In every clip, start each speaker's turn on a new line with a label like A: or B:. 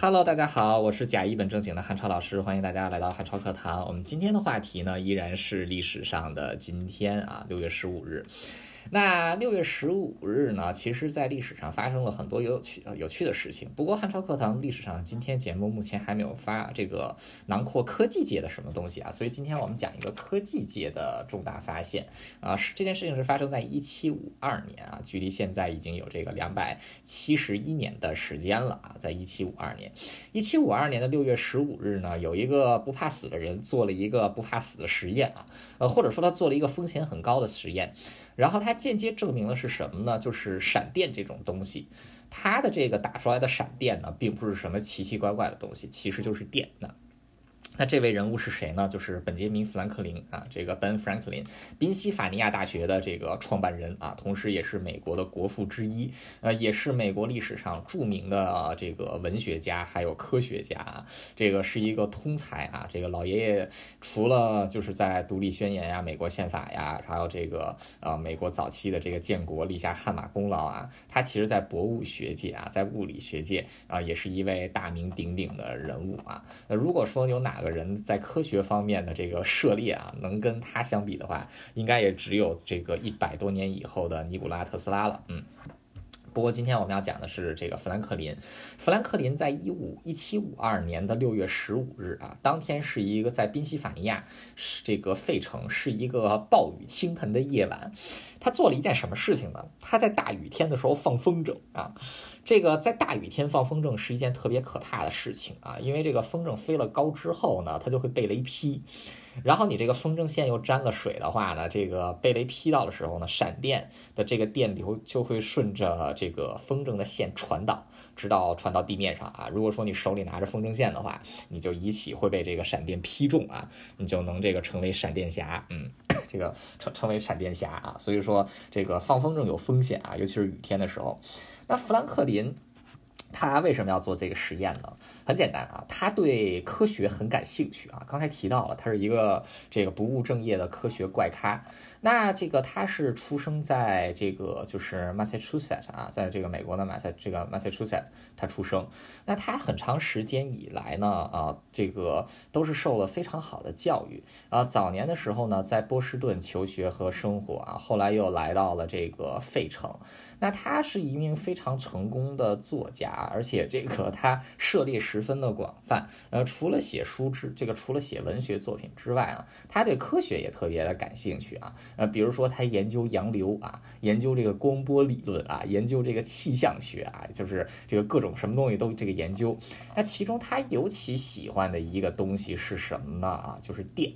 A: Hello，大家好，我是假一本正经的汉超老师，欢迎大家来到汉超课堂。我们今天的话题呢，依然是历史上的今天啊，六月十五日。那六月十五日呢，其实，在历史上发生了很多有趣、有趣的事情。不过，汉朝课堂历史上今天节目目前还没有发这个囊括科技界的什么东西啊，所以今天我们讲一个科技界的重大发现啊。是这件事情是发生在一七五二年啊，距离现在已经有这个两百七十一年的时间了啊。在一七五二年，一七五二年的六月十五日呢，有一个不怕死的人做了一个不怕死的实验啊，呃，或者说他做了一个风险很高的实验。然后它间接证明的是什么呢？就是闪电这种东西，它的这个打出来的闪电呢，并不是什么奇奇怪怪的东西，其实就是电呢。那这位人物是谁呢？就是本杰明·富兰克林啊，这个 Ben Franklin，宾夕法尼亚大学的这个创办人啊，同时也是美国的国父之一，呃，也是美国历史上著名的这个文学家，还有科学家啊，这个是一个通才啊。这个老爷爷除了就是在独立宣言呀、美国宪法呀，还有这个呃美国早期的这个建国立下汗马功劳啊，他其实在博物学界啊，在物理学界啊，也是一位大名鼎鼎的人物啊。那如果说有哪个人在科学方面的这个涉猎啊，能跟他相比的话，应该也只有这个一百多年以后的尼古拉特斯拉了。嗯，不过今天我们要讲的是这个富兰克林。富兰克林在一五一七五二年的六月十五日啊，当天是一个在宾夕法尼亚是这个费城是一个暴雨倾盆的夜晚。他做了一件什么事情呢？他在大雨天的时候放风筝啊，这个在大雨天放风筝是一件特别可怕的事情啊，因为这个风筝飞了高之后呢，它就会被雷劈，然后你这个风筝线又沾了水的话呢，这个被雷劈到的时候呢，闪电的这个电流就会顺着这个风筝的线传导。直到传到地面上啊！如果说你手里拿着风筝线的话，你就一起会被这个闪电劈中啊，你就能这个成为闪电侠，嗯，这个称称为闪电侠啊。所以说这个放风筝有风险啊，尤其是雨天的时候。那富兰克林。他为什么要做这个实验呢？很简单啊，他对科学很感兴趣啊。刚才提到了，他是一个这个不务正业的科学怪咖。那这个他是出生在这个就是 Massachusetts 啊，在这个美国的马赛这个 Massachusetts 他出生。那他很长时间以来呢，啊，这个都是受了非常好的教育啊。早年的时候呢，在波士顿求学和生活啊，后来又来到了这个费城。那他是一名非常成功的作家。而且这个他涉猎十分的广泛，呃，除了写书之这个除了写文学作品之外呢，他对科学也特别的感兴趣啊，呃，比如说他研究洋流啊，研究这个光波理论啊，研究这个气象学啊，就是这个各种什么东西都这个研究。那其中他尤其喜欢的一个东西是什么呢？啊，就是电。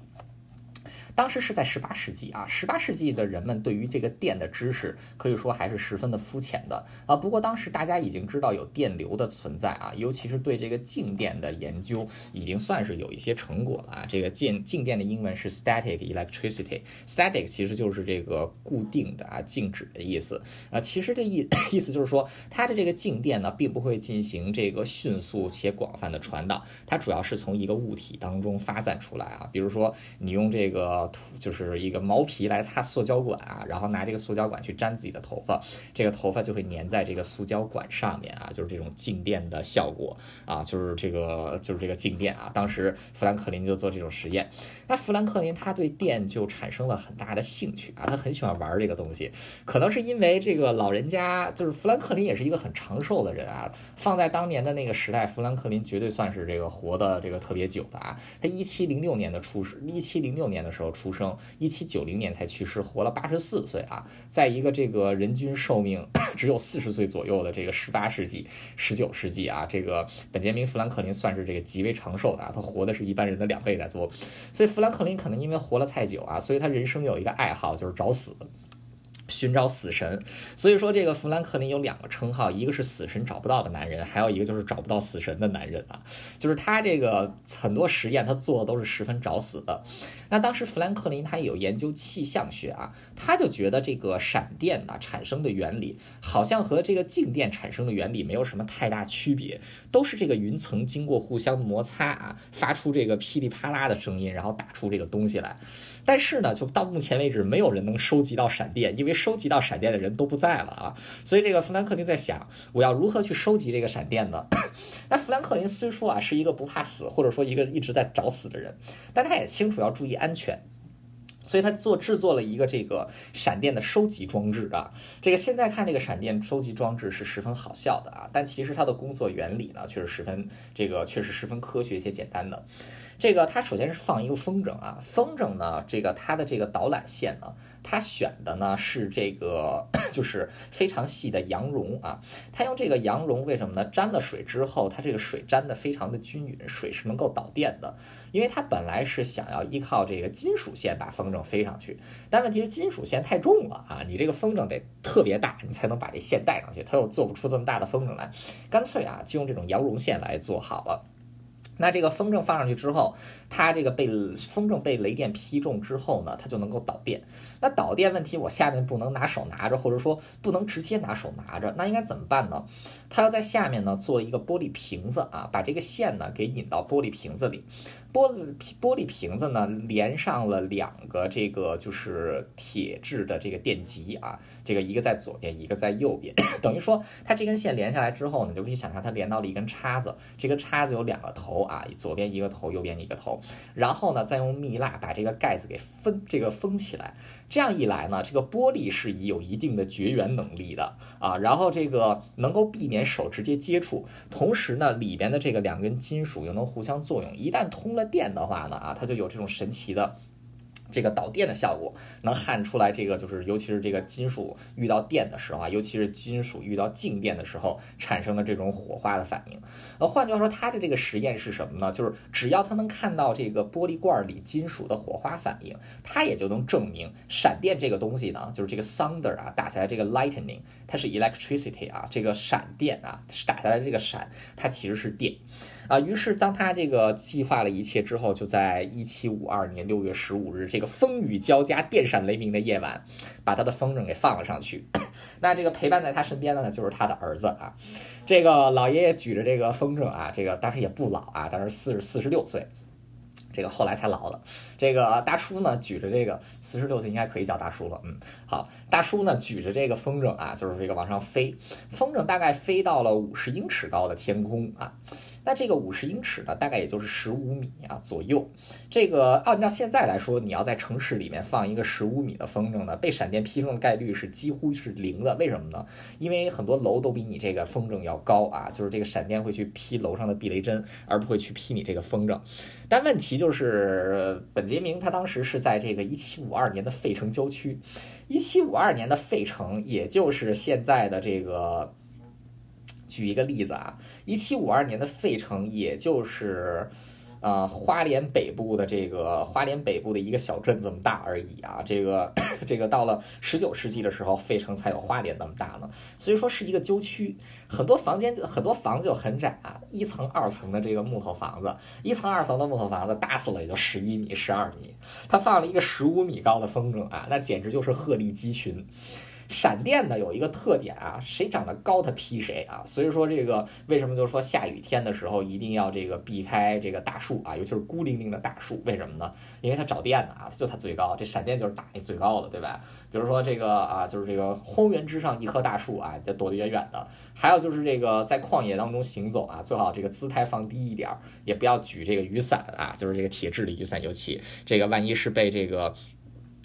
A: 当时是在十八世纪啊，十八世纪的人们对于这个电的知识可以说还是十分的肤浅的啊。不过当时大家已经知道有电流的存在啊，尤其是对这个静电的研究已经算是有一些成果了啊。这个静静电的英文是 static electricity，static 其实就是这个固定的啊，静止的意思啊。其实这意 意思就是说，它的这个静电呢，并不会进行这个迅速且广泛的传导，它主要是从一个物体当中发散出来啊。比如说你用这个。涂就是一个毛皮来擦塑胶管啊，然后拿这个塑胶管去粘自己的头发，这个头发就会粘在这个塑胶管上面啊，就是这种静电的效果啊，就是这个就是这个静电啊。当时富兰克林就做这种实验，那富兰克林他对电就产生了很大的兴趣啊，他很喜欢玩这个东西，可能是因为这个老人家就是富兰克林也是一个很长寿的人啊，放在当年的那个时代，富兰克林绝对算是这个活的这个特别久的啊。他一七零六年的出世，一七零六年的时候。出生一七九零年才去世，活了八十四岁啊，在一个这个人均寿命 只有四十岁左右的这个十八世纪、十九世纪啊，这个本杰明·富兰克林算是这个极为长寿的啊，他活的是一般人的两倍在多，所以富兰克林可能因为活了太久啊，所以他人生有一个爱好就是找死。寻找死神，所以说这个富兰克林有两个称号，一个是死神找不到的男人，还有一个就是找不到死神的男人啊。就是他这个很多实验他做的都是十分找死的。那当时富兰克林他有研究气象学啊，他就觉得这个闪电啊产生的原理好像和这个静电产生的原理没有什么太大区别，都是这个云层经过互相摩擦啊，发出这个噼里啪啦的声音，然后打出这个东西来。但是呢，就到目前为止，没有人能收集到闪电，因为。收集到闪电的人都不在了啊。所以这个富兰克林在想，我要如何去收集这个闪电呢？那富兰克林虽说啊是一个不怕死，或者说一个一直在找死的人，但他也清楚要注意安全。所以他做制作了一个这个闪电的收集装置啊，这个现在看这个闪电收集装置是十分好笑的啊，但其实它的工作原理呢却是十分这个确实十分科学且简单的。这个它首先是放一个风筝啊，风筝呢这个它的这个导缆线呢。它选的呢是这个，就是非常细的羊绒啊。它用这个羊绒，为什么呢？沾了水之后，它这个水沾的非常的均匀，水是能够导电的。因为它本来是想要依靠这个金属线把风筝飞上去，但问题是金属线太重了啊，你这个风筝得特别大，你才能把这线带上去。他又做不出这么大的风筝来，干脆啊，就用这种羊绒线来做好了。那这个风筝放上去之后，它这个被风筝被雷电劈中之后呢，它就能够导电。那导电问题，我下面不能拿手拿着，或者说不能直接拿手拿着，那应该怎么办呢？它要在下面呢做一个玻璃瓶子啊，把这个线呢给引到玻璃瓶子里。玻璃瓶玻璃瓶子呢，连上了两个这个就是铁质的这个电极啊，这个一个在左边，一个在右边，等于说它这根线连下来之后呢，就可以想象它连到了一根叉子，这个叉子有两个头啊，左边一个头，右边一个头，然后呢，再用蜜蜡把这个盖子给封这个封起来，这样一来呢，这个玻璃是有一定的绝缘能力的啊，然后这个能够避免手直接接触，同时呢，里边的这个两根金属又能互相作用，一旦通了。电的话呢，啊，它就有这种神奇的。这个导电的效果能焊出来，这个就是尤其是这个金属遇到电的时候啊，尤其是金属遇到静电的时候产生的这种火花的反应。呃，换句话说，它的这个实验是什么呢？就是只要它能看到这个玻璃罐里金属的火花反应，它也就能证明闪电这个东西呢，就是这个 thunder 啊，打下来这个 lightning，它是 electricity 啊，这个闪电啊，打下来这个闪，它其实是电啊。于是当他这个计划了一切之后，就在一七五二年六月十五日这。个风雨交加、电闪雷鸣的夜晚，把他的风筝给放了上去。那这个陪伴在他身边的呢，就是他的儿子啊。这个老爷爷举着这个风筝啊，这个当时也不老啊，当时四十四十六岁。这个后来才老了。这个大叔呢，举着这个四十六岁应该可以叫大叔了。嗯，好，大叔呢举着这个风筝啊，就是这个往上飞，风筝大概飞到了五十英尺高的天空啊。那这个五十英尺呢，大概也就是十五米啊左右。这个按照现在来说，你要在城市里面放一个十五米的风筝呢，被闪电劈中的概率是几乎是零的。为什么呢？因为很多楼都比你这个风筝要高啊，就是这个闪电会去劈楼上的避雷针，而不会去劈你这个风筝。但问题就是，本杰明他当时是在这个一七五二年的费城郊区，一七五二年的费城，也就是现在的这个。举一个例子啊，一七五二年的费城，也就是，呃，花莲北部的这个花莲北部的一个小镇这么大而已啊。这个 这个到了十九世纪的时候，费城才有花莲那么大呢。所以说是一个郊区，很多房间就很多房子就很窄啊，一层二层的这个木头房子，一层二层的木头房子大死了也就十一米十二米，他放了一个十五米高的风筝啊，那简直就是鹤立鸡群。闪电呢有一个特点啊，谁长得高它劈谁啊，所以说这个为什么就是说下雨天的时候一定要这个避开这个大树啊，尤其是孤零零的大树，为什么呢？因为它找电的啊，就它最高，这闪电就是打那最高的，对吧？比如说这个啊，就是这个荒原之上一棵大树啊，就躲得远远的。还有就是这个在旷野当中行走啊，最好这个姿态放低一点，也不要举这个雨伞啊，就是这个铁质的雨伞，尤其这个万一是被这个。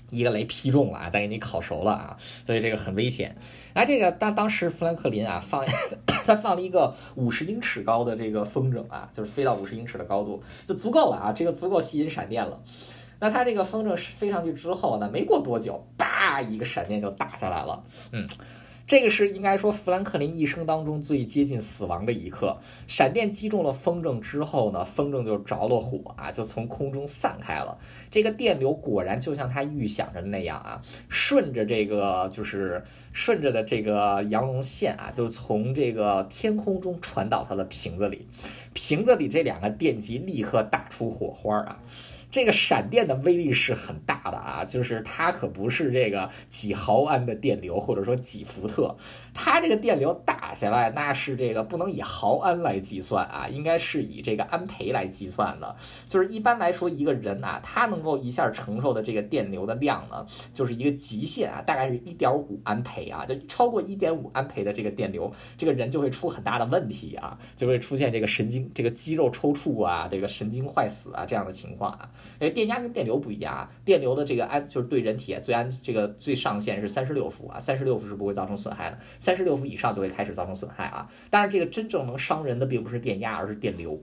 A: 一个雷劈中了啊，再给你烤熟了啊，所以这个很危险。那，这个当当时富兰克林啊放 他放了一个五十英尺高的这个风筝啊，就是飞到五十英尺的高度就足够了啊，这个足够吸引闪电了。那他这个风筝飞上去之后呢，没过多久，叭一个闪电就打下来了，嗯。这个是应该说富兰克林一生当中最接近死亡的一刻。闪电击中了风筝之后呢，风筝就着了火啊，就从空中散开了。这个电流果然就像他预想着那样啊，顺着这个就是顺着的这个羊绒线啊，就从这个天空中传到他的瓶子里。瓶子里这两个电极立刻打出火花啊。这个闪电的威力是很大的啊，就是它可不是这个几毫安的电流，或者说几伏特，它这个电流打下来，那是这个不能以毫安来计算啊，应该是以这个安培来计算的。就是一般来说，一个人啊，他能够一下承受的这个电流的量呢，就是一个极限啊，大概是一点五安培啊，就超过一点五安培的这个电流，这个人就会出很大的问题啊，就会出现这个神经、这个肌肉抽搐啊，这个神经坏死啊这样的情况啊。哎，电压跟电流不一样啊，电流的这个安就是对人体最安这个最上限是三十六伏啊，三十六伏是不会造成损害的，三十六伏以上就会开始造成损害啊。当然，这个真正能伤人的并不是电压，而是电流。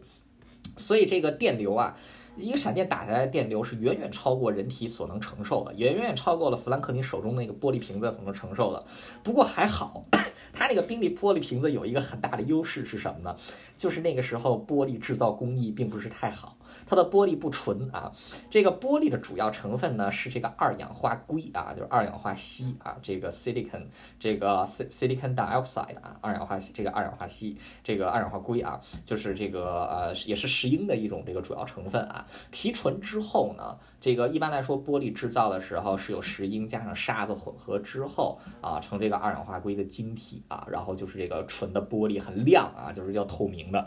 A: 所以这个电流啊，一个闪电打下来的电流是远远超过人体所能承受的，也远远超过了富兰克林手中那个玻璃瓶子所能承受的。不过还好，他那个冰利玻璃瓶子有一个很大的优势是什么呢？就是那个时候玻璃制造工艺并不是太好。它的玻璃不纯啊，这个玻璃的主要成分呢是这个二氧化硅啊，就是二氧化锡啊，这个 silicon，这个 silicon dioxide 啊，二氧化这个二氧化锡，这个二氧化硅啊，就是这个呃也是石英的一种这个主要成分啊。提纯之后呢，这个一般来说玻璃制造的时候是有石英加上沙子混合之后啊，成这个二氧化硅的晶体啊，然后就是这个纯的玻璃很亮啊，就是要透明的。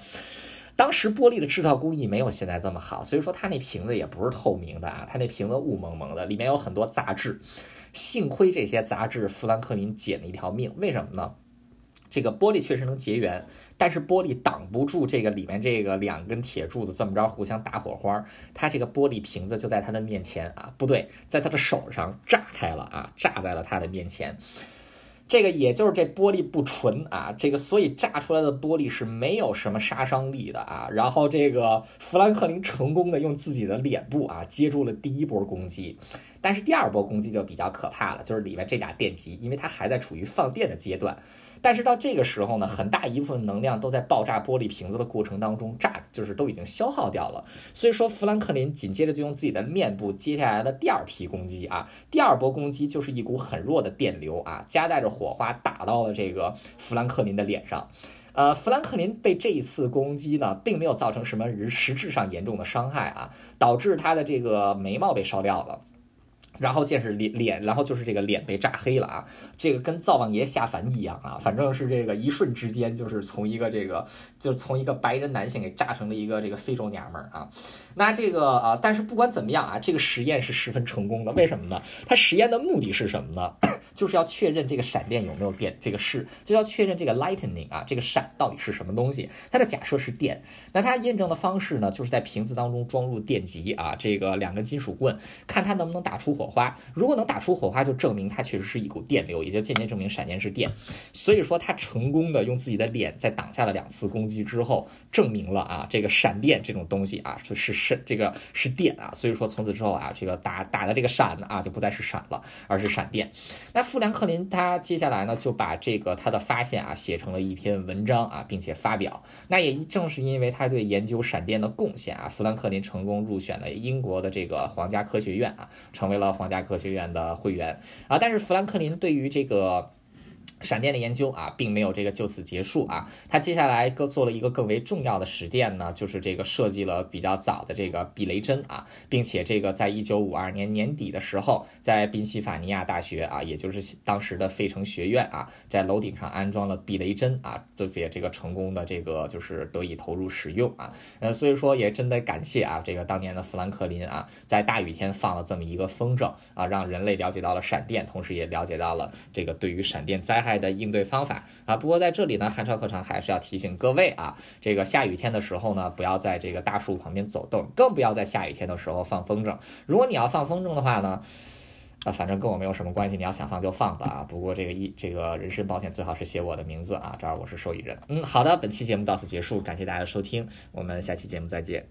A: 当时玻璃的制造工艺没有现在这么好，所以说它那瓶子也不是透明的啊，它那瓶子雾蒙蒙的，里面有很多杂质。幸亏这些杂质，富兰克林捡了一条命。为什么呢？这个玻璃确实能结缘，但是玻璃挡不住这个里面这个两根铁柱子这么着互相打火花，它这个玻璃瓶子就在他的面前啊，不对，在他的手上炸开了啊，炸在了他的面前。这个也就是这玻璃不纯啊，这个所以炸出来的玻璃是没有什么杀伤力的啊。然后这个富兰克林成功的用自己的脸部啊接住了第一波攻击，但是第二波攻击就比较可怕了，就是里面这俩电极，因为它还在处于放电的阶段。但是到这个时候呢，很大一部分能量都在爆炸玻璃瓶子的过程当中炸，就是都已经消耗掉了。所以说，富兰克林紧接着就用自己的面部接下来的第二批攻击啊，第二波攻击就是一股很弱的电流啊，夹带着火花打到了这个富兰克林的脸上。呃，富兰克林被这一次攻击呢，并没有造成什么实质上严重的伤害啊，导致他的这个眉毛被烧掉了。然后见识脸脸，然后就是这个脸被炸黑了啊！这个跟灶王爷下凡一样啊！反正是这个一瞬之间，就是从一个这个，就从一个白人男性给炸成了一个这个非洲娘们儿啊！那这个啊，但是不管怎么样啊，这个实验是十分成功的。为什么呢？他实验的目的是什么呢？就是要确认这个闪电有没有电，这个是就要确认这个 lightning 啊，这个闪到底是什么东西？它的假设是电。那它验证的方式呢，就是在瓶子当中装入电极啊，这个两根金属棍，看它能不能打出火。花如果能打出火花，就证明它确实是一股电流，也就间接证明闪电是电。所以说他成功的用自己的脸在挡下了两次攻击之后，证明了啊这个闪电这种东西啊是是是这个是电啊。所以说从此之后啊这个打打的这个闪啊就不再是闪了，而是闪电。那富兰克林他接下来呢就把这个他的发现啊写成了一篇文章啊，并且发表。那也正是因为他对研究闪电的贡献啊，富兰克林成功入选了英国的这个皇家科学院啊，成为了。皇家科学院的会员啊，但是富兰克林对于这个。闪电的研究啊，并没有这个就此结束啊。他接下来各做了一个更为重要的实践呢，就是这个设计了比较早的这个避雷针啊，并且这个在一九五二年年底的时候，在宾夕法尼亚大学啊，也就是当时的费城学院啊，在楼顶上安装了避雷针啊，都也这个成功的这个就是得以投入使用啊。呃，所以说也真的感谢啊，这个当年的富兰克林啊，在大雨天放了这么一个风筝啊，让人类了解到了闪电，同时也了解到了这个对于闪电灾害。的应对方法啊，不过在这里呢，汉超课堂还是要提醒各位啊，这个下雨天的时候呢，不要在这个大树旁边走动，更不要在下雨天的时候放风筝。如果你要放风筝的话呢，啊，反正跟我没有什么关系，你要想放就放吧啊。不过这个一这个人身保险最好是写我的名字啊，这儿我是受益人。嗯，好的，本期节目到此结束，感谢大家的收听，我们下期节目再见。